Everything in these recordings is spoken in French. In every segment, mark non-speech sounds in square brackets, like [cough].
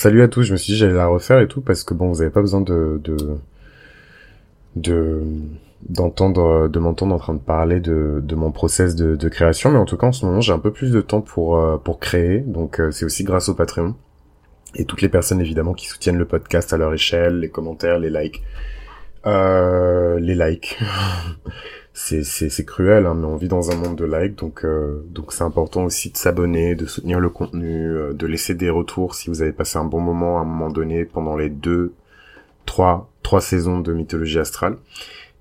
salut à tous. Je me suis dit j'allais la refaire et tout parce que bon, vous avez pas besoin de de de d'entendre de m'entendre en train de parler de, de mon process de, de création mais en tout cas en ce moment j'ai un peu plus de temps pour euh, pour créer donc euh, c'est aussi grâce au Patreon et toutes les personnes évidemment qui soutiennent le podcast à leur échelle les commentaires les likes euh, les likes [laughs] c'est c'est cruel hein, mais on vit dans un monde de likes donc euh, donc c'est important aussi de s'abonner de soutenir le contenu de laisser des retours si vous avez passé un bon moment à un moment donné pendant les deux trois trois saisons de mythologie astrale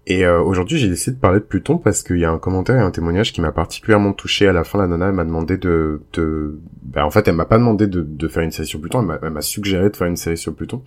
et euh, aujourd'hui, j'ai décidé de parler de Pluton parce qu'il y a un commentaire et un témoignage qui m'a particulièrement touché. À la fin, la nana m'a demandé de, de... Ben, en fait, elle m'a pas demandé de, de, faire une série sur Pluton, elle m'a suggéré de faire une série sur Pluton.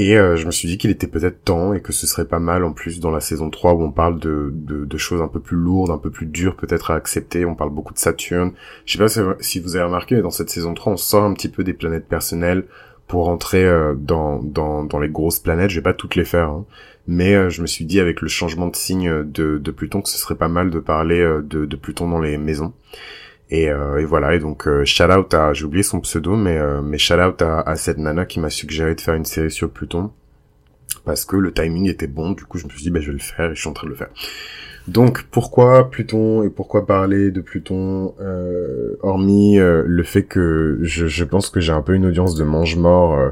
Et euh, je me suis dit qu'il était peut-être temps et que ce serait pas mal en plus dans la saison 3 où on parle de, de, choses un peu plus lourdes, un peu plus dures peut-être à accepter. On parle beaucoup de Saturne. Je sais pas si vous avez remarqué, mais dans cette saison 3, on sort un petit peu des planètes personnelles pour rentrer euh, dans, dans, dans les grosses planètes. Je vais pas toutes les faire, hein. mais euh, je me suis dit avec le changement de signe de, de Pluton que ce serait pas mal de parler de, de Pluton dans les maisons. Et, et voilà, et donc shout out à, j'ai oublié son pseudo, mais, mais shout out à, cette nana qui m'a suggéré de faire une série sur Pluton parce que le timing était bon. Du coup, je me suis dit, bah, je vais le faire et je suis en train de le faire. Donc pourquoi Pluton et pourquoi parler de Pluton euh, hormis euh, le fait que je, je pense que j'ai un peu une audience de mange-mort euh,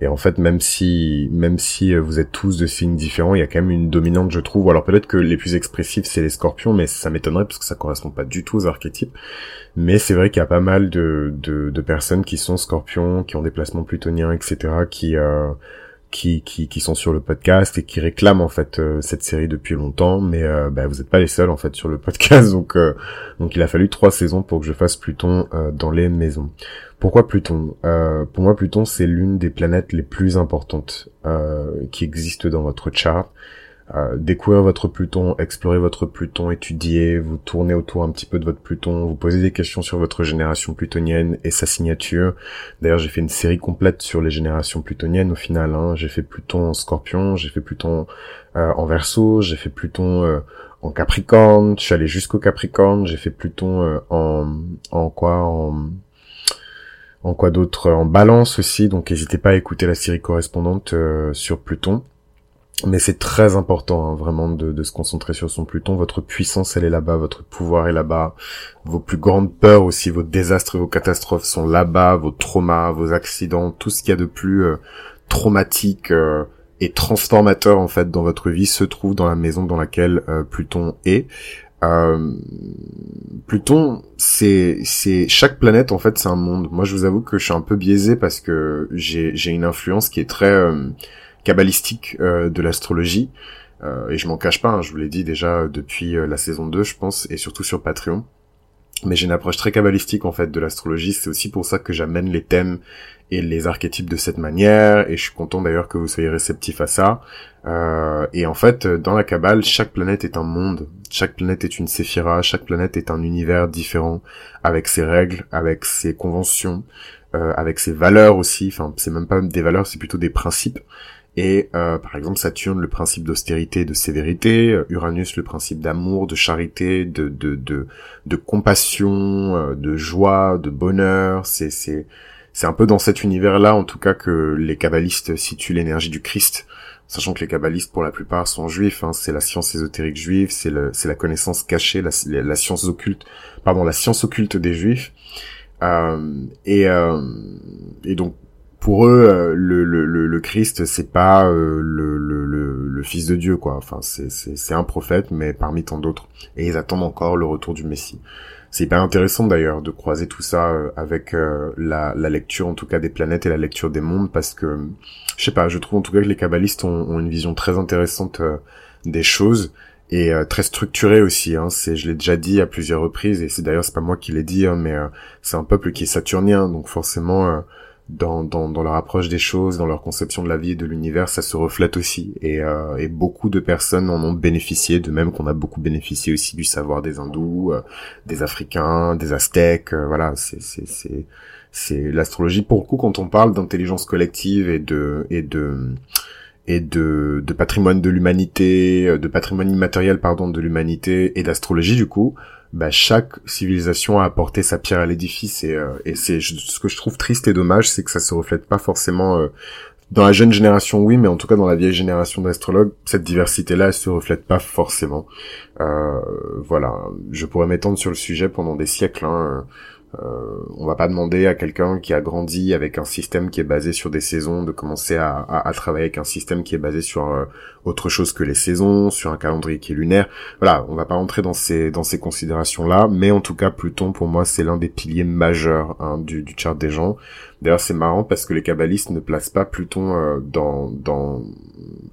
et en fait même si même si vous êtes tous de signes différents, il y a quand même une dominante je trouve. Alors peut-être que les plus expressifs c'est les Scorpions, mais ça m'étonnerait parce que ça correspond pas du tout aux archétypes. Mais c'est vrai qu'il y a pas mal de, de, de personnes qui sont Scorpions, qui ont des placements plutoniens, etc. qui qui, qui, qui sont sur le podcast et qui réclament en fait euh, cette série depuis longtemps, mais euh, bah, vous n'êtes pas les seuls en fait sur le podcast, [laughs] donc euh, donc il a fallu trois saisons pour que je fasse Pluton dans les maisons. Pourquoi Pluton? Pour moi, Pluton c'est l'une des planètes les plus importantes qui existent dans votre chart. Euh, découvrir votre Pluton, explorer votre Pluton, étudier, vous tourner autour un petit peu de votre Pluton, vous poser des questions sur votre génération plutonienne et sa signature. D'ailleurs, j'ai fait une série complète sur les générations plutoniennes au final. Hein. J'ai fait Pluton en Scorpion, j'ai fait Pluton euh, en Verseau, j'ai fait Pluton euh, en Capricorne, je suis allé jusqu'au Capricorne, j'ai fait Pluton en en quoi en en quoi d'autre en balance aussi donc n'hésitez pas à écouter la série correspondante sur Pluton mais c'est très important hein, vraiment de, de, se concentrer sur son Pluton. Votre puissance, elle est là-bas, votre pouvoir est là-bas, vos plus grandes peurs aussi, vos désastres et vos catastrophes sont là-bas, vos traumas, vos accidents, tout ce qu'il y a de plus euh, traumatique euh, et transformateur en fait dans votre vie se trouve dans la maison dans laquelle euh, Pluton est. Pluton, c'est c'est chaque planète en fait c'est un monde. Moi je vous avoue que je suis un peu biaisé parce que j'ai j'ai une influence qui est très cabalistique euh, de l'astrologie. Euh, et je m'en cache pas, hein, je vous l'ai dit déjà depuis euh, la saison 2, je pense, et surtout sur Patreon. Mais j'ai une approche très cabalistique en fait de l'astrologie. C'est aussi pour ça que j'amène les thèmes et les archétypes de cette manière. Et je suis content d'ailleurs que vous soyez réceptifs à ça. Et en fait, dans la cabale, chaque planète est un monde. Chaque planète est une séphira. Chaque planète est un univers différent, avec ses règles, avec ses conventions, avec ses valeurs aussi. Enfin, c'est même pas des valeurs, c'est plutôt des principes. Et euh, par exemple Saturne le principe d'austérité et de sévérité, euh, Uranus le principe d'amour, de charité, de de de, de compassion, euh, de joie, de bonheur. C'est c'est c'est un peu dans cet univers-là en tout cas que les kabbalistes situent l'énergie du Christ, sachant que les kabbalistes pour la plupart sont juifs. Hein, c'est la science ésotérique juive, c'est la connaissance cachée, la, la science occulte, pardon la science occulte des juifs. Euh, et, euh, et donc pour eux, euh, le, le, le, Christ, c'est pas euh, le, le, le, fils de Dieu, quoi. Enfin, c'est, un prophète, mais parmi tant d'autres. Et ils attendent encore le retour du Messie. C'est hyper intéressant d'ailleurs de croiser tout ça euh, avec la, la lecture, en tout cas des planètes et la lecture des mondes, parce que je sais pas, je trouve en tout cas que les kabbalistes ont, ont une vision très intéressante des choses et très structurée aussi. Hein. C'est, je l'ai déjà dit à plusieurs reprises, et c'est d'ailleurs c'est pas moi qui l'ai dit, hein, mais c'est un peuple qui est saturnien, donc forcément dans, dans, dans, leur approche des choses, dans leur conception de la vie et de l'univers, ça se reflète aussi. Et, euh, et, beaucoup de personnes en ont bénéficié, de même qu'on a beaucoup bénéficié aussi du savoir des hindous, euh, des africains, des aztèques. Euh, voilà, c'est c'est c'est l'astrologie. Pour le coup, quand on parle d'intelligence collective et de et de et de, de patrimoine de l'humanité, euh, de patrimoine immatériel pardon de l'humanité et d'astrologie du coup, bah, chaque civilisation a apporté sa pierre à l'édifice et, euh, c'est ce que je trouve triste et dommage, c'est que ça se reflète pas forcément euh, dans la jeune génération, oui, mais en tout cas dans la vieille génération d'astrologues, cette diversité-là, elle se reflète pas forcément. Euh, voilà, je pourrais m'étendre sur le sujet pendant des siècles. Hein. Euh, on va pas demander à quelqu'un qui a grandi avec un système qui est basé sur des saisons de commencer à, à, travailler avec un système qui est basé sur euh, autre chose que les saisons, sur un calendrier qui est lunaire. Voilà, on va pas rentrer dans ces dans ces considérations là, mais en tout cas Pluton pour moi c'est l'un des piliers majeurs hein, du, du chart des gens. D'ailleurs c'est marrant parce que les kabbalistes ne placent pas Pluton euh, dans dans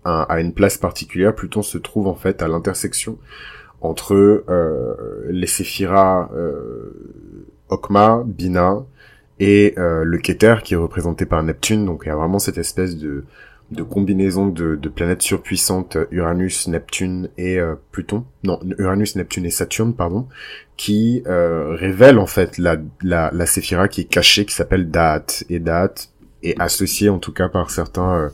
à une place particulière. Pluton se trouve en fait à l'intersection entre euh, les séphiras euh, Okma, Bina et euh, le Keter qui est représenté par Neptune. Donc il y a vraiment cette espèce de, combinaison de, planètes surpuissantes Uranus, Neptune et euh, Pluton. Non, Uranus, Neptune et Saturne, pardon, qui euh, révèle en fait la, la, séphira qui est cachée, qui s'appelle Da'at. Et Da'at est associée en tout cas par certains euh,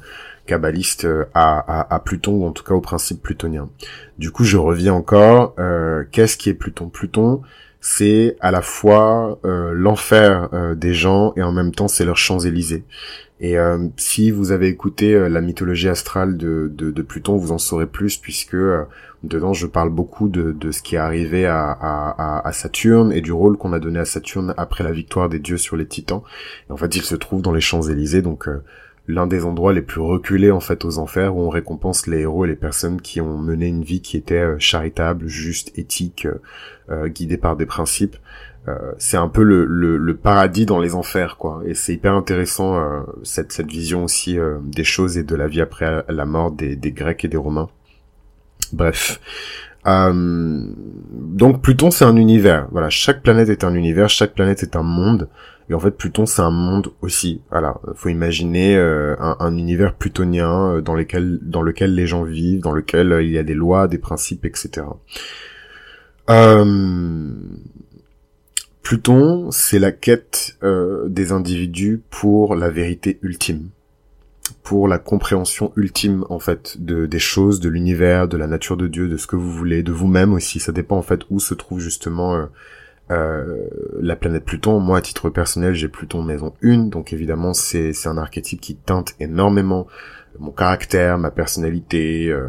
à, à, Pluton ou en tout cas au principe plutonien. Du coup, je reviens encore. Qu'est-ce qui est Pluton? Pluton, c'est à la fois euh, l'enfer euh, des gens et en même temps c'est leurs Champs-Élysées. Et euh, si vous avez écouté la mythologie astrale de, de, Pluton, vous en saurez plus puisque dedans je parle beaucoup de, de ce qui est arrivé à, à, Saturne et du rôle qu'on a donné à Saturne après la victoire des dieux sur les titans. En fait il se trouve dans les Champs-Élysées, donc l'un des endroits les plus reculés en fait aux enfers où on récompense les héros et les personnes qui ont mené une vie qui était euh, charitable, juste, éthique, euh, euh, guidée par des principes. c'est un peu le, le, paradis dans les enfers quoi et c'est hyper intéressant cette, cette vision aussi des choses et de la vie après la mort des, des Grecs et des Romains. Bref, donc Pluton c'est un univers. Voilà, chaque planète est un univers, chaque planète est un monde. Et en fait, Pluton, c'est un monde aussi. Voilà, faut imaginer euh, un, univers plutonien euh, dans lequel, dans lequel les gens vivent, dans lequel euh, il y a des lois, des principes, etc. Pluton, c'est la quête des individus pour la vérité ultime, pour la compréhension ultime en fait de des choses, de l'univers, de la nature de Dieu, de ce que vous voulez, de vous-même aussi. Ça dépend en fait où se trouve justement euh, la planète Pluton, moi à titre personnel j'ai Pluton maison 1, donc évidemment c'est c'est un archétype qui teinte énormément mon caractère, ma personnalité, euh,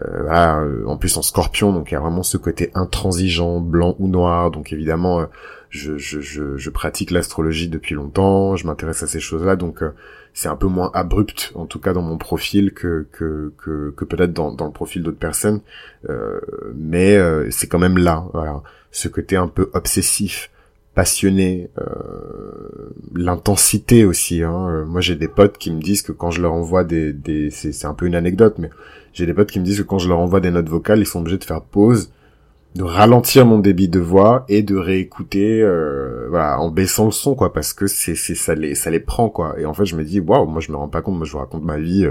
euh, euh, en plus en Scorpion, donc il y a vraiment ce côté intransigeant, blanc ou noir, donc évidemment je, je, je, je pratique l'astrologie depuis longtemps, je m'intéresse à ces choses-là, donc c'est un peu moins abrupt, en tout cas dans mon profil, que, que, que, que peut-être dans, dans le profil d'autres personnes, mais c'est quand même là, voilà. Ce côté un peu obsessif, passionné, euh, l'intensité aussi. Hein. Euh, moi, j'ai des potes qui me disent que quand je leur envoie des, des c'est un peu une anecdote, mais j'ai des potes qui me disent que quand je leur envoie des notes vocales, ils sont obligés de faire pause, de ralentir mon débit de voix et de réécouter, euh, voilà, en baissant le son, quoi, parce que c'est c'est ça les ça les prend, quoi. Et en fait, je me dis, waouh, moi, je me rends pas compte. Moi, je vous raconte ma vie.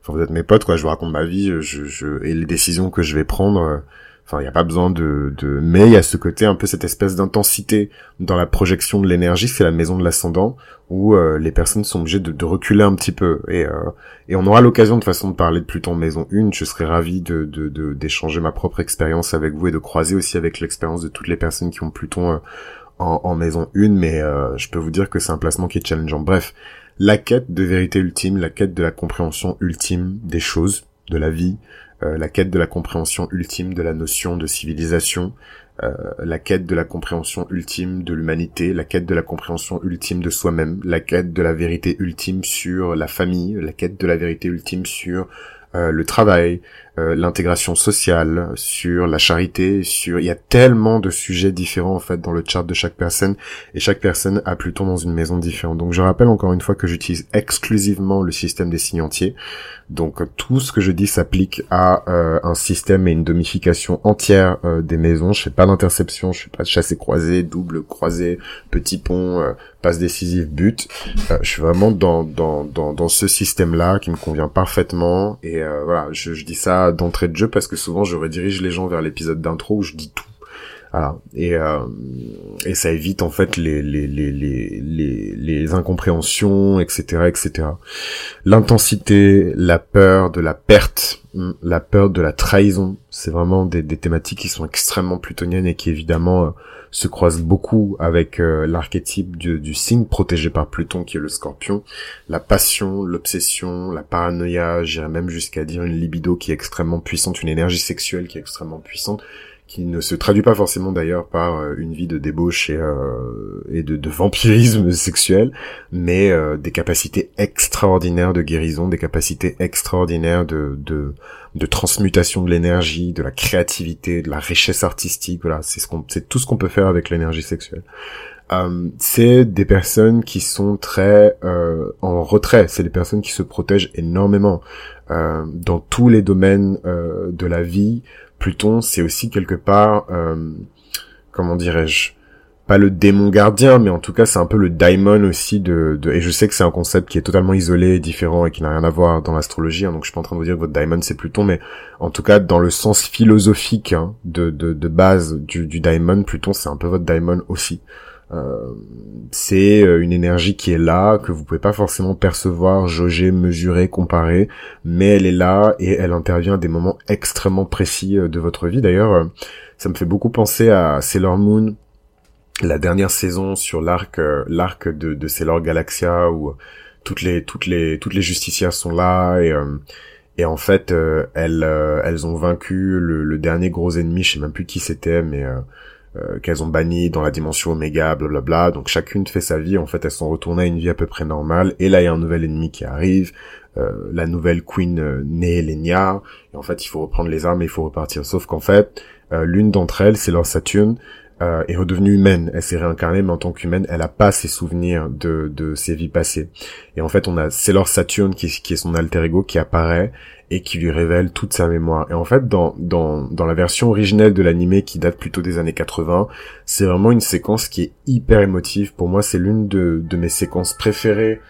Enfin, vous êtes mes potes, quoi. Je vous raconte ma vie. Je, je et les décisions que je vais prendre Enfin, il n'y a pas besoin de, de... Mais il y a ce côté, un peu cette espèce d'intensité dans la projection de l'énergie, c'est la maison de l'ascendant, où euh, les personnes sont obligées de, de, reculer un petit peu. Et, euh, et on aura l'occasion de façon de parler de Pluton maison 1. Je serais ravi de, de, d'échanger ma propre expérience avec vous et de croiser aussi avec l'expérience de toutes les personnes qui ont Pluton euh, en, en, maison 1. Mais je peux vous dire que c'est un placement qui est challengeant. Bref, la quête de vérité ultime, la quête de la compréhension ultime des choses, de la vie, euh, la quête de la compréhension ultime de la notion de civilisation, euh, la quête de la compréhension ultime de l'humanité, la quête de la compréhension ultime de soi-même, la quête de la vérité ultime sur la famille, la quête de la vérité ultime sur euh, le travail, euh, l'intégration sociale, sur la charité, sur il y a tellement de sujets différents en fait dans le chart de chaque personne et chaque personne a Pluton dans une maison différente. Donc je rappelle encore une fois que j'utilise exclusivement le système des signes entiers. Donc tout ce que je dis s'applique à euh, un système et une domification entière euh, des maisons. Je fais pas d'interception, je fais pas de chassé croisé, double croisé, petit pont, passe décisive, but. je suis vraiment dans dans dans, ce système là qui me convient parfaitement et voilà, je, je dis ça d'entrée de jeu parce que souvent je redirige les gens vers l'épisode d'intro où je dis tout. Voilà. Et, euh, et ça évite en fait les, les, les, les, les, incompréhensions, etc. etc. L'intensité, la peur de la perte, hmm, la peur de la trahison, c'est vraiment des, des thématiques qui sont extrêmement plutoniennes et qui évidemment euh, se croisent beaucoup avec euh, l'archétype du, du, signe protégé par Pluton qui est le scorpion. La passion, l'obsession, la paranoïa, j'irais même jusqu'à dire une libido qui est extrêmement puissante, une énergie sexuelle qui est extrêmement puissante qui ne se traduit pas forcément d'ailleurs par euh, une vie de débauche et, euh, de, vampirisme [laughs] sexuel, mais euh, des capacités extraordinaires de guérison, des capacités extraordinaires de, de, transmutation de l'énergie, de la créativité, de la richesse artistique. Voilà, c'est ce tout ce qu'on peut faire avec l'énergie sexuelle. C'est des personnes qui sont très euh, en retrait, c'est des personnes qui se protègent énormément euh, dans tous les domaines de la vie, Pluton, c'est aussi quelque part, euh, comment dirais-je, pas le démon gardien, mais en tout cas c'est un peu le daimon aussi de, et je sais que c'est un concept qui est totalement isolé, différent et qui n'a rien à voir dans l'astrologie, hein, donc je suis pas en train de vous dire que votre daimon c'est Pluton, mais en tout cas dans le sens philosophique hein, de, de, base du, du daimon, Pluton c'est un peu votre daimon aussi. Euh, c'est euh, une énergie qui est là, que vous pouvez pas forcément percevoir, jauger, mesurer, comparer, mais elle est là et elle intervient à des moments extrêmement précis euh, de votre vie. D'ailleurs, ça me fait beaucoup penser à Sailor Moon, la dernière saison sur l'arc l'arc de, de Sailor Galaxia où toutes les toutes les toutes les justicières sont là et et en fait elles elles ont vaincu le, le, dernier gros ennemi je sais même plus qui c'était mais euh, qu'elles ont banni dans la dimension Oméga, blablabla. Donc chacune fait sa vie. En fait, elles sont retournées à une vie à peu près normale. Et là, il y a un nouvel ennemi qui arrive. Euh, la nouvelle queen euh. Et en fait, il faut reprendre les armes et il faut repartir. Sauf qu'en fait, euh, l'une d'entre elles, c'est leur Saturne, euh, est redevenue humaine. Elle s'est réincarnée, mais en tant qu'humaine, elle a pas ses souvenirs de, de ses vies passées. Et en fait, on a leur Saturne qui, qui est son alter ego qui apparaît et qui lui révèle toute sa mémoire. Et en fait, dans, dans, dans la version originelle de l'animé qui date plutôt des années 80, c'est vraiment une séquence qui est hyper émotive. Pour moi, c'est l'une de, de mes séquences préférées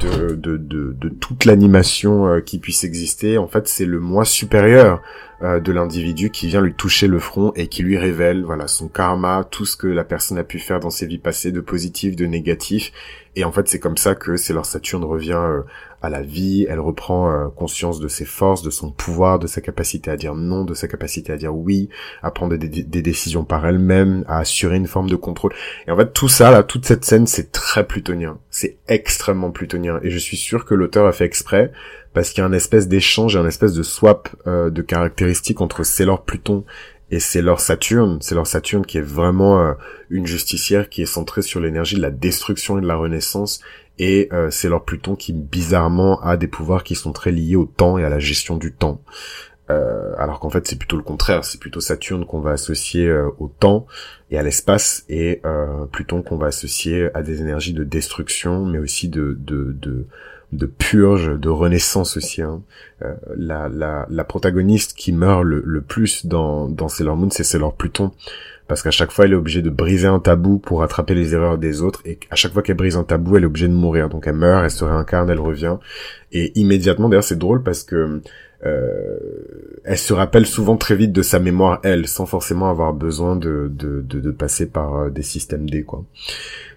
de, de, de, de toute l'animation euh, qui puisse exister. En fait, c'est le moi supérieur euh, de l'individu qui vient lui toucher le front et qui lui révèle voilà son karma, tout ce que la personne a pu faire dans ses vies passées, de positif, de négatif. Et en fait, c'est comme ça que c'est leur Saturne revient euh, à la vie, elle reprend euh, conscience de ses forces, de son pouvoir, de sa capacité à dire non, de sa capacité à dire oui, à prendre des, décisions par elle-même, à assurer une forme de contrôle. Et en fait, tout ça, là, toute cette scène, c'est très plutonien. C'est extrêmement plutonien. Et je suis sûr que l'auteur a fait exprès, parce qu'il y a un espèce d'échange, un espèce de swap euh, de caractéristiques entre Sailor Pluton et c'est leur Saturne, c'est leur Saturne qui est vraiment euh, une justicière qui est centrée sur l'énergie de la destruction et de la renaissance et euh, c'est leur Pluton qui bizarrement a des pouvoirs qui sont très liés au temps et à la gestion du temps. Euh, alors qu'en fait c'est plutôt le contraire, c'est plutôt Saturne qu'on va associer euh, au temps et à l'espace et euh, Pluton qu'on va associer à des énergies de destruction mais aussi de de, de, de purge, de renaissance aussi. Hein. Euh, la, la, la, protagoniste qui meurt le, le plus dans, dans Sailor Moon, c'est Sailor Pluton parce qu'à chaque fois elle est obligée de briser un tabou pour rattraper les erreurs des autres. Et à chaque fois qu'elle brise un tabou elle est obligée de mourir. Donc elle meurt elle se réincarne elle revient. Et immédiatement d'ailleurs c'est drôle parce que euh, elle se rappelle souvent très vite de sa mémoire elle sans forcément avoir besoin de, de, de, passer par euh, des systèmes D quoi.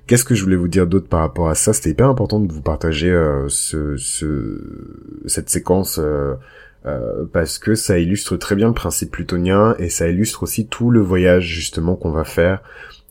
Qu'est-ce que je voulais vous dire d'autre par rapport à ça? C'était hyper important de vous partager euh, ce, ce, cette séquence euh, euh, parce que ça illustre très bien le principe plutonien et ça illustre aussi tout le voyage justement qu'on va faire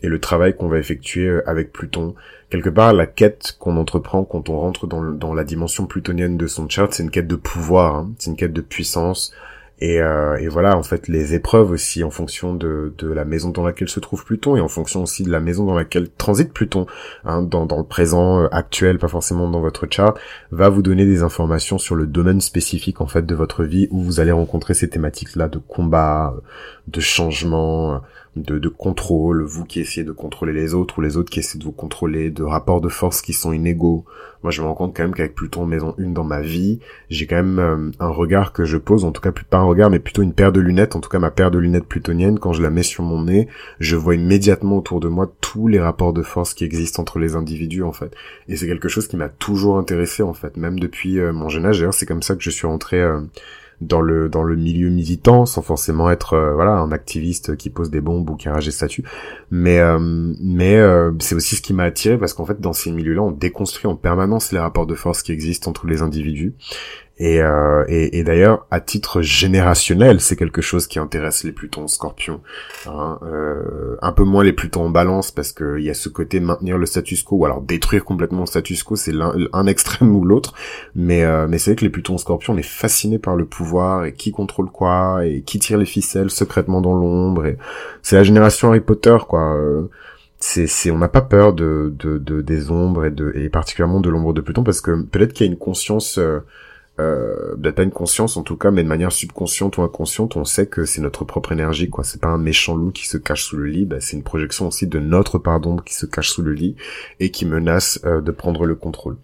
et le travail qu'on va effectuer euh, avec Pluton. Quelque part, la quête qu'on entreprend quand on rentre dans, la dimension plutonienne de son chart, c'est une quête de pouvoir, hein. c'est une quête de puissance, et, euh, et, voilà, en fait, les épreuves aussi en fonction de, la maison dans laquelle se trouve Pluton et en fonction aussi de la maison dans laquelle transite Pluton, hein, dans, le présent euh, actuel, pas forcément dans votre chart, va vous donner des informations sur le domaine spécifique en fait de votre vie où vous allez rencontrer ces thématiques-là de combat, de changement, de, de, contrôle, vous qui essayez de contrôler les autres ou les autres qui essaient de vous contrôler, de rapports de force qui sont inégaux. Moi, je me rends compte quand même qu'avec Pluton maison 1 dans ma vie, j'ai quand même euh, un regard que je pose, en tout cas pas un regard, mais plutôt une paire de lunettes, en tout cas ma paire de lunettes plutoniennes, quand je la mets sur mon nez, je vois immédiatement autour de moi tous les rapports de force qui existent entre les individus, en fait. Et c'est quelque chose qui m'a toujours intéressé, en fait, même depuis euh, mon jeune âge. D'ailleurs, c'est comme ça que je suis rentré... Euh, dans le dans le milieu militant sans forcément être euh, voilà un activiste qui pose des bombes ou qui rage des statues. Mais euh, mais euh, c'est aussi ce qui m'a attiré parce qu'en fait dans ces milieux-là on déconstruit en permanence les rapports de force qui existent entre les individus et, euh, et, et d'ailleurs, à titre générationnel, c'est quelque chose qui intéresse les Plutons Scorpions. Hein, euh, un peu moins les Plutons en balance, parce qu'il y a ce côté maintenir le status quo, ou alors détruire complètement le status quo, c'est l'un un extrême ou l'autre. Mais, euh, mais c'est vrai que les Plutons Scorpions, on est fasciné par le pouvoir, et qui contrôle quoi, et qui tire les ficelles secrètement dans l'ombre. Et c'est la génération Harry Potter, quoi. C'est, on n'a pas peur de, de, de, des ombres et de, et particulièrement de l'ombre de Pluton, parce que peut-être qu'il y a une conscience... Euh, euh, pas une conscience en tout cas, mais de manière subconsciente ou inconsciente, on sait que c'est notre propre énergie, quoi. C'est pas un méchant loup qui se cache sous le lit, bah, c'est une projection aussi de notre part d'ombre qui se cache sous le lit et qui menace euh, de prendre le contrôle.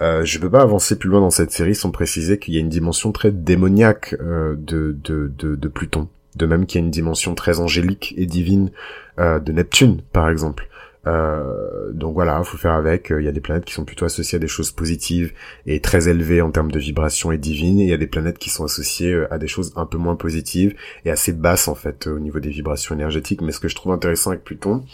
Euh, je peux pas avancer plus loin dans cette série sans préciser qu'il y a une dimension très démoniaque euh, de, de, de, Pluton, de même qu'il y a une dimension très angélique et divine de Neptune, par exemple. Euh, donc voilà, faut faire avec. Il y a des planètes qui sont plutôt associées à des choses positives et très élevées en termes de vibration et divines, et il y a des planètes qui sont associées euh, à des choses un peu moins positives et assez basses en fait au niveau des vibrations énergétiques. Mais ce que je trouve intéressant avec Pluton,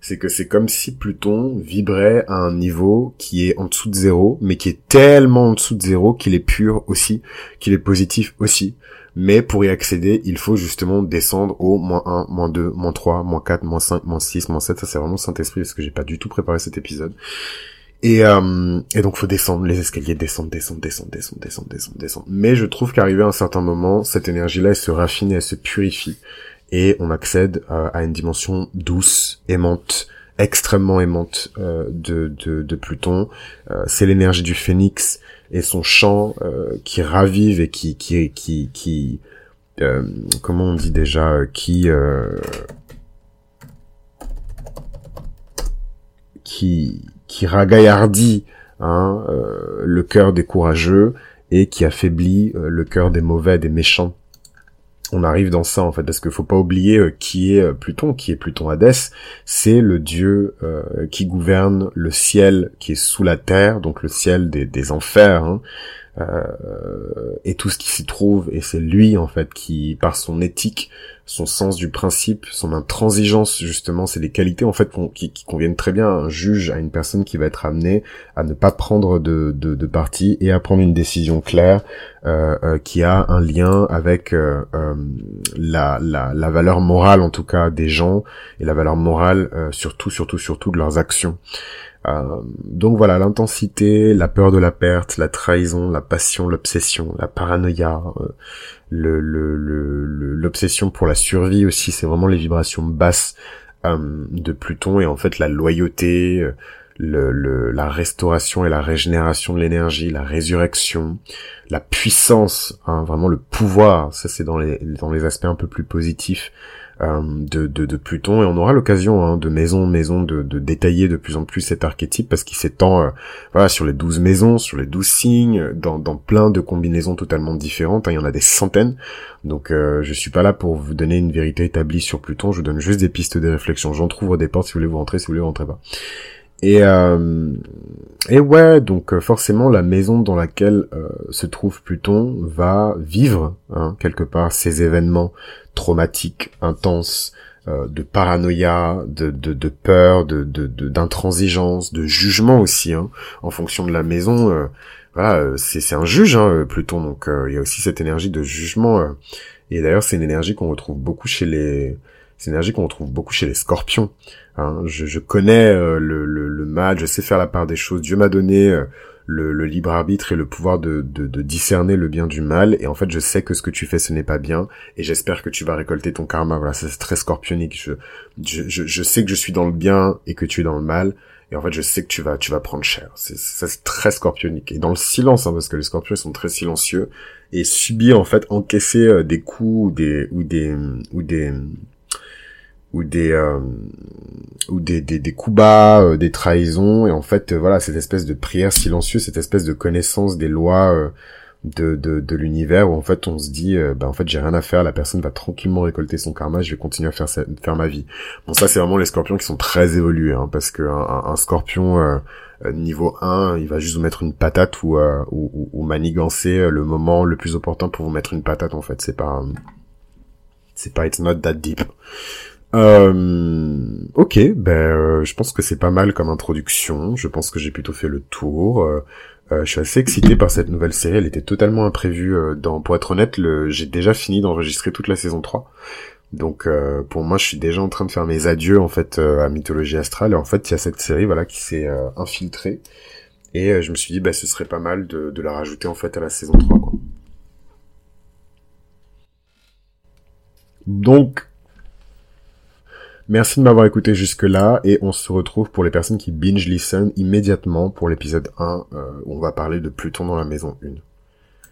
c'est que c'est comme si Pluton vibrait à un niveau qui est en dessous de zéro, mais qui est tellement en dessous de zéro qu'il est pur aussi, qu'il est positif aussi. Mais pour y accéder, il faut justement descendre au moins 1, moins 2, moins 3, moins 4, moins 5, moins 6, moins 7. Ça, c'est vraiment Saint-Esprit parce que j'ai pas du tout préparé cet épisode. Et, euh, et donc faut descendre les escaliers, descendre, descendre, descendre, descendre, descendre, descendre, descendre. Mais je trouve qu'arrivé à un certain moment, cette énergie-là, elle se raffine, elle se purifie. Et on accède euh, à une dimension douce, aimante, extrêmement aimante euh, de, de, Pluton. Euh, c'est l'énergie du phénix et son chant euh, qui ravive et qui qui qui qui comment on dit déjà qui qui qui ragaillardit hein, le cœur des courageux et qui affaiblit le cœur des mauvais, des méchants on arrive dans ça en fait. Parce qu'il faut pas oublier euh, qui est euh, Pluton, qui est Pluton Hadès, c'est le dieu euh, qui gouverne le ciel qui est sous la terre, donc le ciel des, des enfers, hein, et tout ce qui s'y trouve, et c'est lui en fait qui, par son éthique, son sens du principe, son intransigeance justement, c'est des qualités en fait qui, conviennent très bien à un juge, à une personne qui va être amenée à ne pas prendre de, de, de parti et à prendre une décision claire euh, euh, qui a un lien avec euh, la, la, la, valeur morale en tout cas des gens et la valeur morale surtout surtout surtout de leurs actions. Donc voilà, l'intensité, la peur de la perte, la trahison, la passion, l'obsession, la paranoïa, le l'obsession pour la survie aussi, c'est vraiment les vibrations basses euh, de Pluton et en fait la loyauté, euh, la restauration et la régénération de l'énergie, la résurrection, la puissance, hein, vraiment le pouvoir, ça c'est dans les, dans les aspects un peu plus positifs euh, de, de, de, Pluton et on aura l'occasion hein, de maison maison de, de, détailler de plus en plus cet archétype parce qu'il s'étend euh, voilà sur les douze maisons, sur les douze signes, dans, dans plein de combinaisons totalement différentes. Hein, il y en a des centaines. Donc euh, je suis pas là pour vous donner une vérité établie sur Pluton, je vous donne juste des pistes de réflexion. J'en trouve des portes si vous voulez vous rentrer, si vous voulez vous rentrer pas. Et, euh, et ouais, donc euh, forcément la maison dans laquelle euh, se trouve Pluton va vivre hein, quelque part ces événements traumatiques, intenses, de paranoïa, de, de, de peur, de, d'intransigeance, de, jugement aussi, hein, en fonction de la maison. voilà, c'est, c'est un juge, hein, Pluton, donc il y a aussi cette énergie de jugement. et d'ailleurs, c'est une énergie qu'on retrouve beaucoup chez les, c'est une énergie qu'on retrouve beaucoup chez les Scorpions. Hein, je, je, connais euh, le, le, le, mal, je sais faire la part des choses. Dieu m'a donné euh, le, le, libre arbitre et le pouvoir de, de, de, discerner le bien du mal. Et en fait, je sais que ce que tu fais, ce n'est pas bien. Et j'espère que tu vas récolter ton karma. Voilà, c'est très scorpionique. Je, je, je, sais que je suis dans le bien et que tu es dans le mal. Et en fait, je sais que tu vas, tu vas prendre cher. C'est, ça, c'est très scorpionique. Et dans le silence, hein, parce que les scorpions, sont très silencieux. Et subir, en fait, encaisser euh, des coups ou des, ou des, ou des euh, ou des, des, des coups bas, euh, des trahisons et en fait euh, voilà cette espèce de prière silencieuse, cette espèce de connaissance des lois de, de, de l'univers où en fait on se dit bah en fait j'ai rien à faire, la personne va tranquillement récolter son karma, je vais continuer à faire faire ma vie. Bon ça c'est vraiment les scorpions qui sont très évolués hein, parce que un, un scorpion niveau 1, il va juste vous mettre une patate ou, ou, ou, manigancer le moment le plus opportun pour vous mettre une patate en fait. C'est pas c'est pas it's not that deep. Euh, ok, ben je pense que c'est pas mal comme introduction. Je pense que j'ai plutôt fait le tour. Euh, je suis assez excité par cette nouvelle série. Elle était totalement imprévue. Euh, dans, pour être honnête, le, j'ai déjà fini d'enregistrer toute la saison 3. Donc euh, pour moi, je suis déjà en train de faire mes adieux en fait à Mythologie Astrale. Et en fait, il y a cette série voilà qui s'est infiltrée. Et je me suis dit, bah, ce serait pas mal de, de, la rajouter en fait à la saison 3. Quoi. Donc Merci de m'avoir écouté jusque-là et on se retrouve pour les personnes qui binge listen immédiatement pour l'épisode 1 euh, où on va parler de Pluton dans la maison 1.